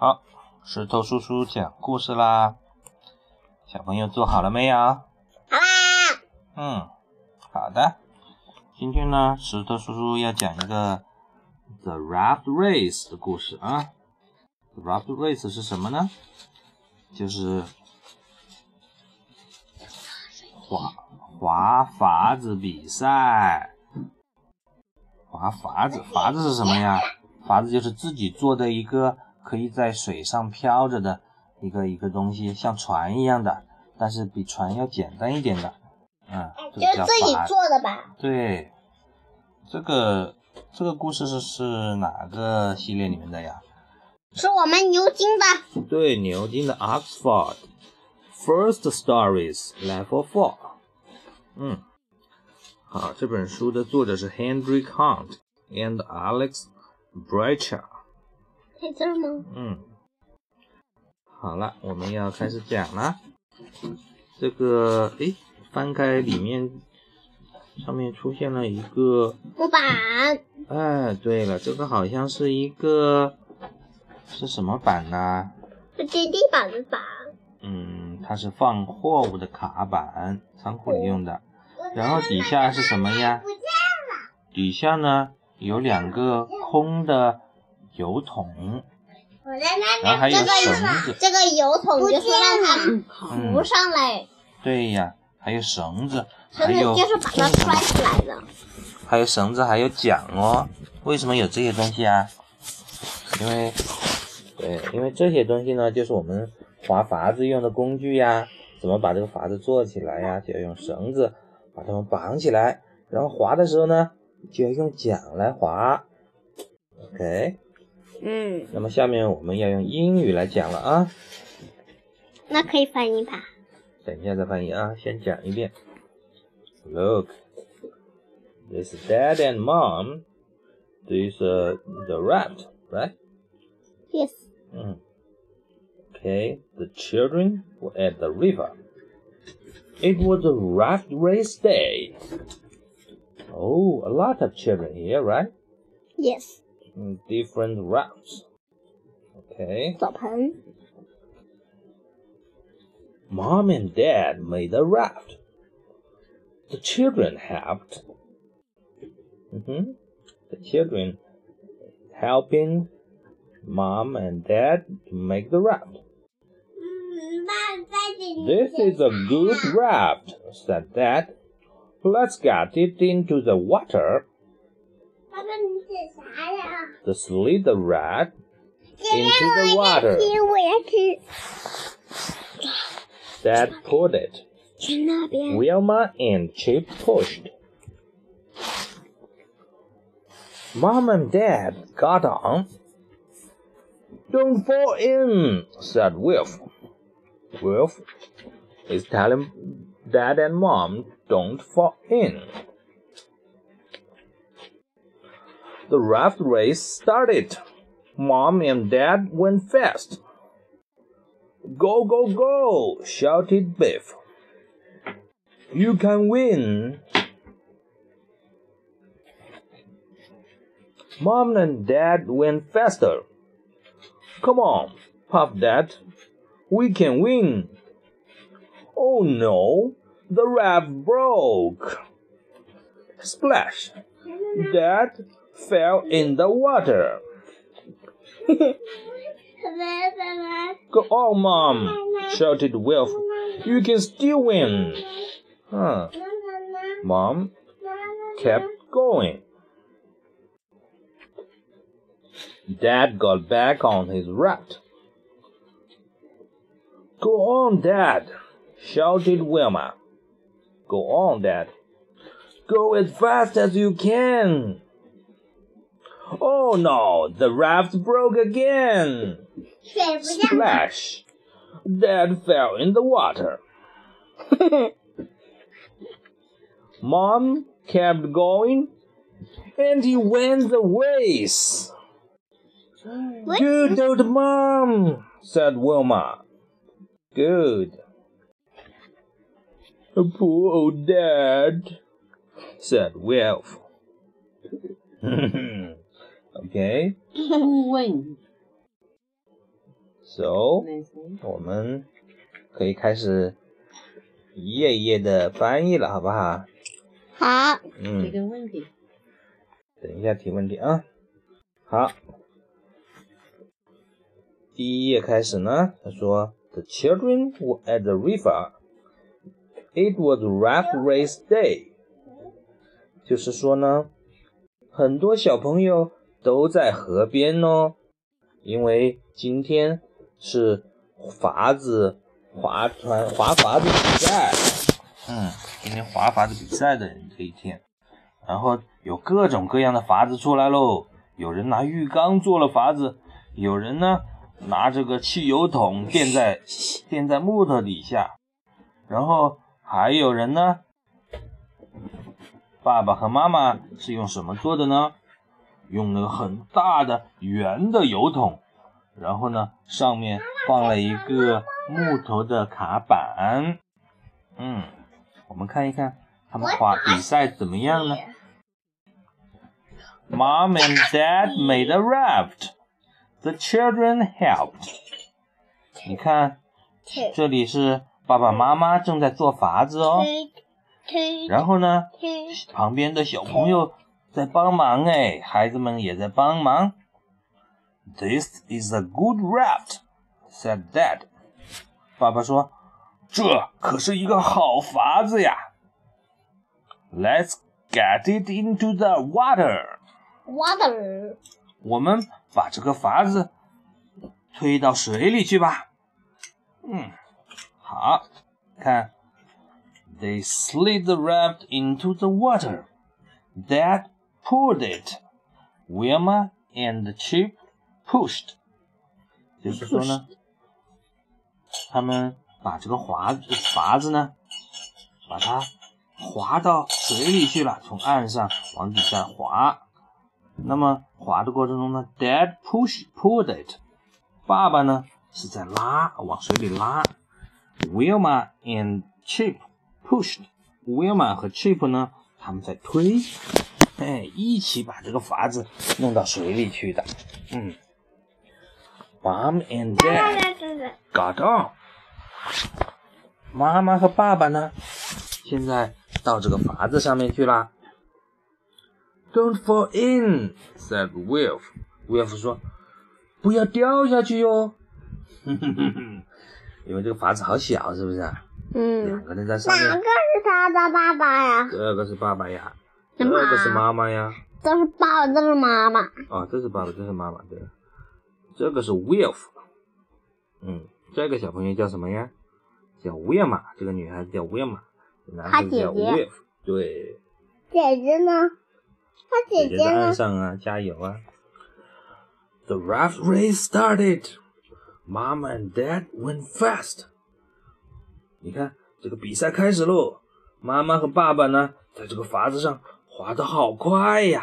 好，石头叔叔讲故事啦。小朋友做好了没有？好啦。嗯，好的。今天呢，石头叔叔要讲一个 The Raft Race 的故事啊。The Raft Race 是什么呢？就是滑滑筏子比赛。滑筏子，筏子是什么呀？筏子就是自己做的一个可以在水上漂着的一个一个东西，像船一样的，但是比船要简单一点的。嗯，就是自己做的吧？对，这个这个故事是是哪个系列里面的呀？是我们牛津的。对，牛津的 Oxford First Stories Level Four。嗯。好，这本书的作者是 Henry Hunt and Alex Brecher。在这吗？嗯。好了，我们要开始讲了。这个，哎，翻开里面，上面出现了一个木板。哎，对了，这个好像是一个是什么板呢？是接地板的板。嗯，它是放货物的卡板，仓库里用的。然后底下是什么呀？不见了底下呢有两个空的油桶，然后还有绳子。这个油桶就是让它浮上来。对呀，还有绳子，还有就是把它拽起来的。还有绳子，还有桨哦。为什么有这些东西啊？因为，对，因为这些东西呢，就是我们划筏子用的工具呀。怎么把这个筏子做起来呀？就要用绳子。把它们绑起来，然后划的时候呢，就要用桨来划。OK，嗯，那么下面我们要用英语来讲了啊。那可以翻译吧？等一下再翻译啊，先讲一遍。Look, this dad and mom. This uh the raft, right? Yes. 嗯。Okay, the children were at the river. It was a raft race day. Oh, a lot of children here, right? Yes. Different rafts. Okay. 澡盆. Mom and Dad made a raft. The children helped. Mm-hmm. The children helping Mom and Dad to make the raft. This is a good raft, said Dad. Let's get it into the water. To slid the raft into the water. Dad pulled it. Wilma and Chip pushed. Mom and Dad got on. Don't fall in, said Wilf. Wolf is telling dad and mom don't fall in. The raft race started. Mom and dad went fast. Go, go, go! shouted Biff. You can win! Mom and dad went faster. Come on, puffed dad. We can win. Oh no, the raft broke. Splash! Dad fell in the water. Go on, Mom! shouted Wilf. You can still win. Huh. Mom kept going. Dad got back on his raft. Go on, Dad, shouted Wilma. Go on, Dad. Go as fast as you can. Oh no, the raft broke again. Splash! Dad fell in the water. Mom kept going, and he went the race. Good old mom, said Wilma. Good. Poor old dad, said Wilf. okay. So，我们可以开始一页一页的翻译了，好不好？好，嗯提嗯，个问题，等一下提问题啊。好，第一页开始呢，他说：“The children were at the river. It was raft race day。”就是说呢，很多小朋友都在河边哦，因为今天是筏子划船划筏子比赛。嗯，今天划筏子比赛的这一天，然后有各种各样的筏子出来喽。有人拿浴缸做了筏子，有人呢拿这个汽油桶垫在垫在木头底下，然后还有人呢，爸爸和妈妈是用什么做的呢？用那个很大的圆的油桶，然后呢上面放了一个木头的卡板。嗯，我们看一看他们划比赛怎么样呢？Mom and Dad made a raft. The children helped. 你看，这里是爸爸妈妈正在做筏子哦，然后呢，旁边的小朋友在帮忙哎，孩子们也在帮忙。This is a good raft, said Dad. 爸爸说：“这可是一个好筏子呀。”Let's get it into the water. water 我们把这个筏子推到水里去吧。嗯，好，看，They slid the raft into the water. Dad pulled it. Wilma and Chip pushed. 就是说呢，他们把这个划筏子呢，把它滑到水里去了，从岸上往底下滑。那么滑的过程中呢，Dad push pulled it，爸爸呢是在拉，往水里拉。Wilma and Chip pushed，Wilma 和 Chip 呢，他们在推，哎，一起把这个筏子弄到水里去的。嗯，Mom and Dad got on，妈妈和爸爸呢，现在到这个筏子上面去啦。Don't fall in," said Wilf. Wilf 说：“不要掉下去哟。”因为这个筏子好小，是不是？嗯两嗯，个人在上面，哪个是他的爸爸呀？这个是爸爸呀，什么这个是妈妈呀。这是爸爸，这是妈妈。啊，这是爸爸，这是妈妈，对。这个是 Wilf。嗯，这个小朋友叫什么呀？叫 Wilma，这个女孩子叫 Wilma，男孩子叫 Wilf。对。姐姐呢？他姐姐在岸？上啊，加油啊！The raft race started. Mom and Dad went fast. 你看，这个比赛开始喽！妈妈和爸爸呢，在这个筏子上滑得好快呀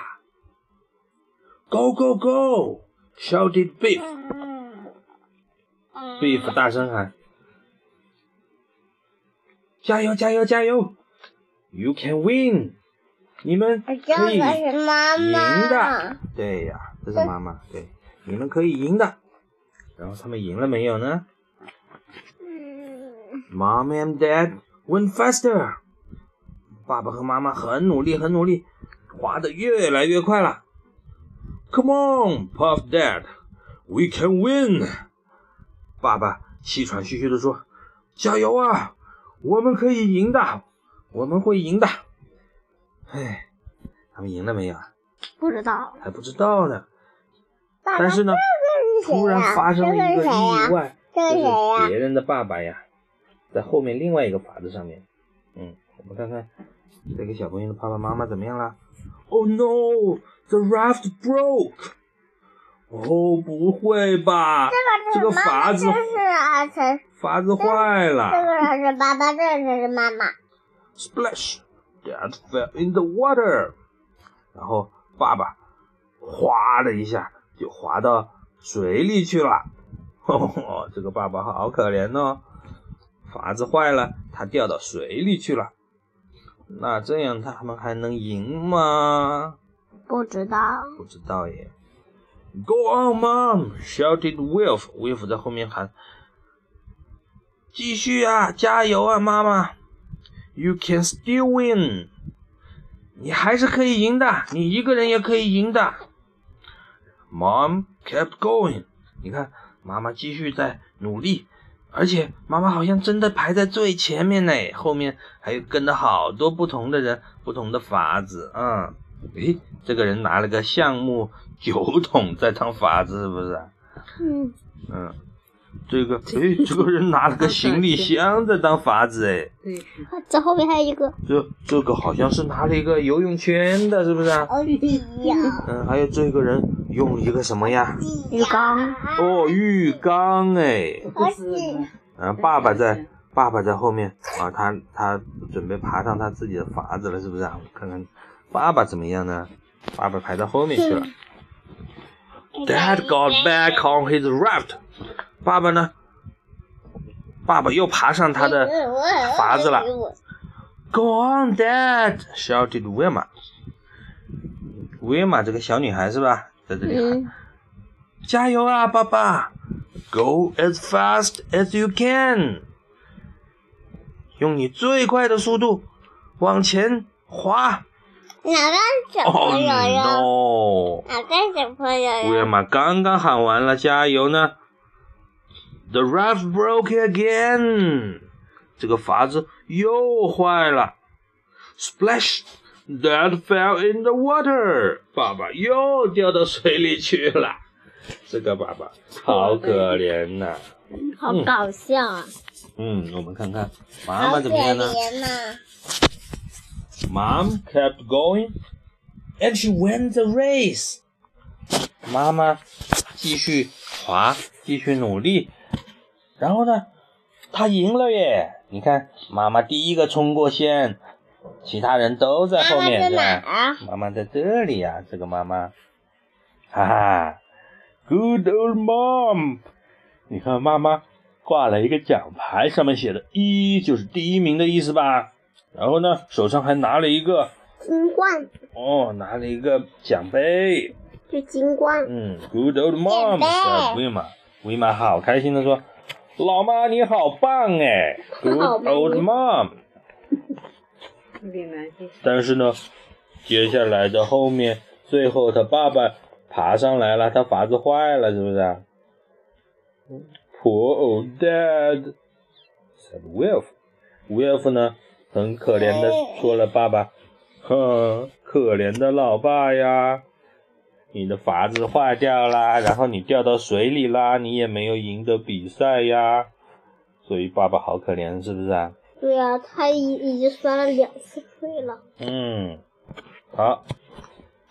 ！Go go go! shouted Beef. 嗯 Beef 大声喊：“加油加油加油！You can win！你们可以赢的。对呀，这是妈妈。对，你们可以赢的。然后他们赢了没有呢？Mom and Dad went faster。爸爸和妈妈很努力，很努力，滑得越来越快了。Come on, Puff Dad, we can win。爸爸气喘吁吁地说：“加油啊，我们可以赢的，我们会赢的。”哎，他们赢了没有啊？不知道。还不知道呢。爸爸但是呢，这个是谁呀突然发生了一个这是谁呀意外，这个就是别人的爸爸呀，在后面另外一个筏子上面。嗯，我们看看这个小朋友的爸爸妈妈怎么样了？Oh no, the raft broke！哦，不会吧？这个筏子筏子坏了这了个是爸爸，这个是妈妈。！Splash! Dad fell in the water。然后爸爸哗的一下就滑到水里去了。哦，这个爸爸好可怜哦，筏子坏了，他掉到水里去了。那这样他们还能赢吗？不知道。不知道耶。Go on, Mom! shouted Wilf. Wilf 在后面喊：“继续啊，加油啊，妈妈！You can still win. 你还是可以赢的，你一个人也可以赢的。” Mom kept going. 你看，妈妈继续在努力，而且妈妈好像真的排在最前面呢，后面还有跟着好多不同的人，不同的法子。啊，诶，这个人拿了个橡木酒桶在当法子，是不是？嗯，嗯，这个，诶，这个人拿了个行李箱在当法子，哎，对，这后面还有一个。这这个好像是拿了一个游泳圈的，是不是？哦呀，嗯，还有这个人用一个什么呀？浴缸。哦，浴缸，哎。而且然后爸爸在爸爸在后面啊，他他准备爬上他自己的筏子了，是不是啊？我看看爸爸怎么样呢？爸爸排到后面去了。Dad got back on his raft。爸爸呢？爸爸又爬上他的筏子了。Go on, Dad! shouted Wilma. Wilma 这个小女孩是吧？在这里喊。嗯，加油啊，爸爸！Go as fast as you can，用你最快的速度往前滑。哪个小哦朋友！哪个小朋友呀？乌玛刚刚喊完了加油呢，The raft broke again，这个筏子又坏了。Splash! Dad fell in the water，爸爸又掉到水里去了。这个爸爸好可怜呐、好搞笑啊！嗯，我们看看妈妈怎么样呢好可怜呐？Mom kept going, and she won the race. 妈妈继续滑，继续努力，然后呢，她赢了耶！你看，妈妈第一个冲过线，其他人都在后面，妈妈在是吧？哪啊？妈妈在这里呀、这个妈妈，哈哈，Good old mom！你看妈妈挂了一个奖牌，上面写的一就是第一名的意思吧？然后呢，手上还拿了一个金冠，哦，拿了一个奖杯。是金冠。嗯，Good old mom！奖杯是维玛，维玛好开心的说：“老妈你好棒哎，Good old mom！” 有点难接受。但是呢，接下来的后面，最后他爸爸爬上来了，他筏子坏了，是不是啊？Poor old dad said Wilf。Wilf 呢，很可怜的说了爸爸，哼，可怜的老爸呀，你的筏子坏掉啦，然后你掉到水里啦，你也没有赢得比赛呀，所以爸爸好可怜，是不是啊？对呀、他已已经摔了两次腿了。嗯，好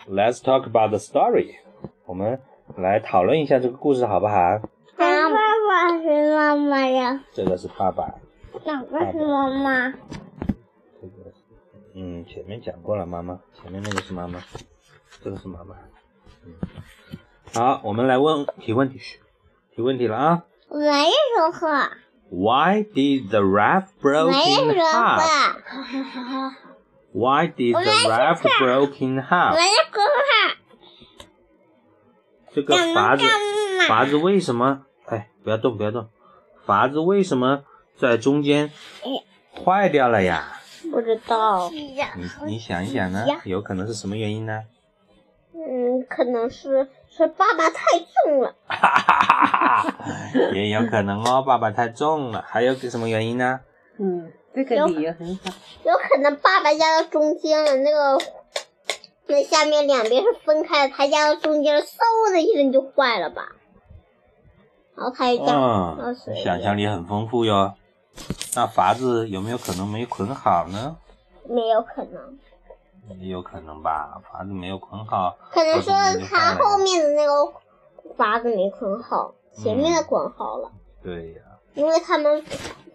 ，Let's talk about the story。我们来讨论一下这个故事好不好？爸爸是妈妈呀？这个是爸爸，哪个是妈妈？这个是嗯，前面讲过了，妈妈，前面那个是妈妈，这个是妈妈。嗯，好，我们来问提问题，提问题了啊。我没说话，Why did the raft broke 没 in 说 half? 话，Why did the raft broke in 没 half? 这个筏子筏子为什么？哎，不要动，不要动。筏子为什么在中间坏掉了呀？不知道，你你想一想呢？有可能是什么原因呢？嗯，可能是是爸爸太重了，哈哈哈哈 也有可能哦，爸爸太重了。还有个什么原因呢？嗯，这个理由很好。有可能爸爸压到中间了，那个那下面两边是分开的，他压到中间了，嗖的一声就坏了吧？然后他就这样到嗯，想象力很丰富哟。那筏子有没有可能没捆好呢？没有可能，也有可能吧，筏子没有捆好，可能说他后面的那个筏子没捆好，前面的捆好了，对呀。因为他们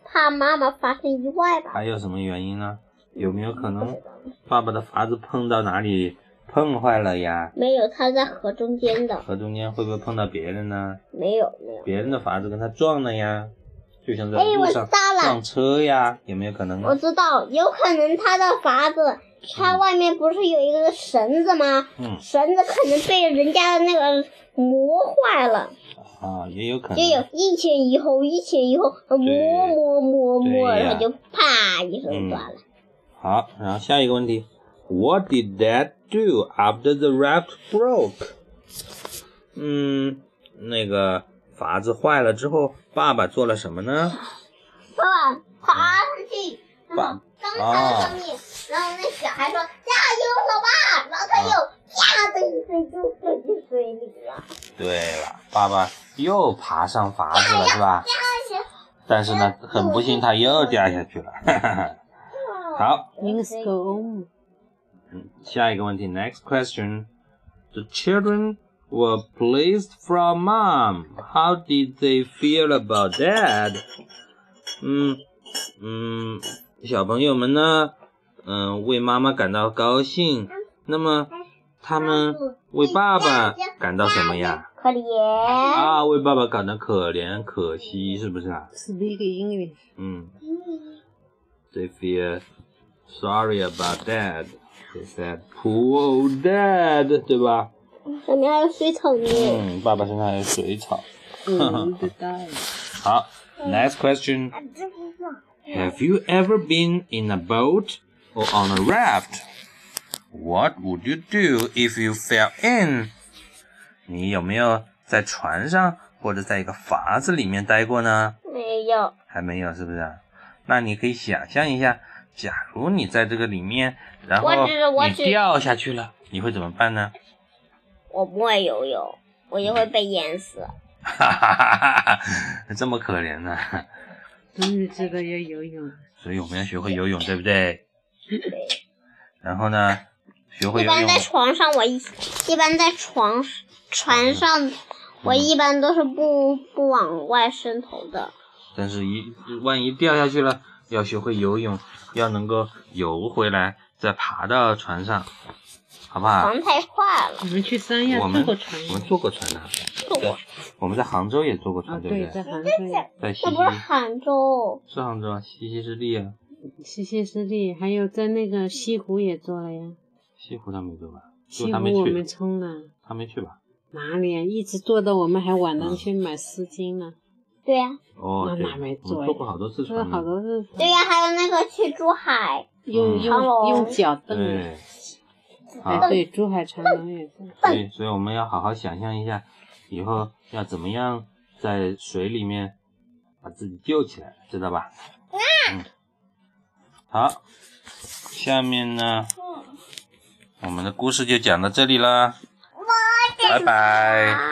怕妈妈发生意外吧？还有什么原因呢？有没有可能爸爸的筏子碰到哪里碰坏了呀？没有，他在河中间的，河中间会不会碰到别人呢？没有没有。别人的筏子跟他撞了呀，就像在路上撞车呀，有没有可能？我知道，有可能他的筏子它外面不是有一个绳子吗？嗯绳子可能被人家的那个磨坏了，啊，也有可能就。有一前一后，一前一后，磨磨磨磨，然后就啪一声断了。好，然后下一个问题，What did that do after the raft broke？嗯，那个筏子坏了之后，爸爸做了什么呢？爸爸爬上去，然爸后刚爬到上面，然后那小孩说加油，老爸，然后他又啪的一声就飞进水里了。对了，爸爸又爬上筏子了，是吧？加油！但是呢，很不幸，他又掉下去了。好， Things go on。嗯，下一个问题，Next question. The children were pleased from mom. How did they feel about dad? 嗯嗯， 小朋友们呢，嗯，为妈妈感到高兴。那么，他们为爸爸感到什么呀？可怜啊，为爸爸感到可怜、可惜，是不是啊？Speak English。嗯。They feel sorry about dad. They said, "Poor dad," 对吧？上面还有水草呢。嗯，爸爸身上还有水草。嗯，好，Next question。Have you ever been in a boat or on a raft? What would you do if you fell in? 你有没有在船上或者在一个筏子里面待过呢？没有，还没有，是不是？那你可以想象一下，假如你在这个里面，然后你掉下去了，你会怎么办呢？我不会游泳，我就会被淹死。哈哈哈哈哈，这么可怜呢、终于知道要游泳。所以我们要学会游泳，对不对？然后呢，学会游泳一般在床上，我一一般在床船上，我一般都是不不往外伸头的。但是一万一掉下去了，要学会游泳，要能够游回来，再爬到船上，好不好？船太快了，我们去三亚我们坐过船我们坐过船的，坐过。我们在杭州也坐过船，啊，对不对，在对？杭州也，在西那不是溪杭州，是杭州啊，西溪湿地啊，西溪湿地，还有在那个西湖也做了呀。西湖他没坐吧？就西他没湖我们去，冲了，他没去吧？哪里啊？一直坐到我们还晚嗯上去买丝巾呢，对呀、哦，对，那哪没我坐呀们坐过好多次做了船呢。好多次。对呀、还有那个去珠海，嗯用用长隆用脚蹬。好，对，珠海长隆也是。所以所以我们要好好想象一下，以后要怎么样在水里面把自己救起来，知道吧？嗯。好，下面呢，我们的故事就讲到这里了，拜拜。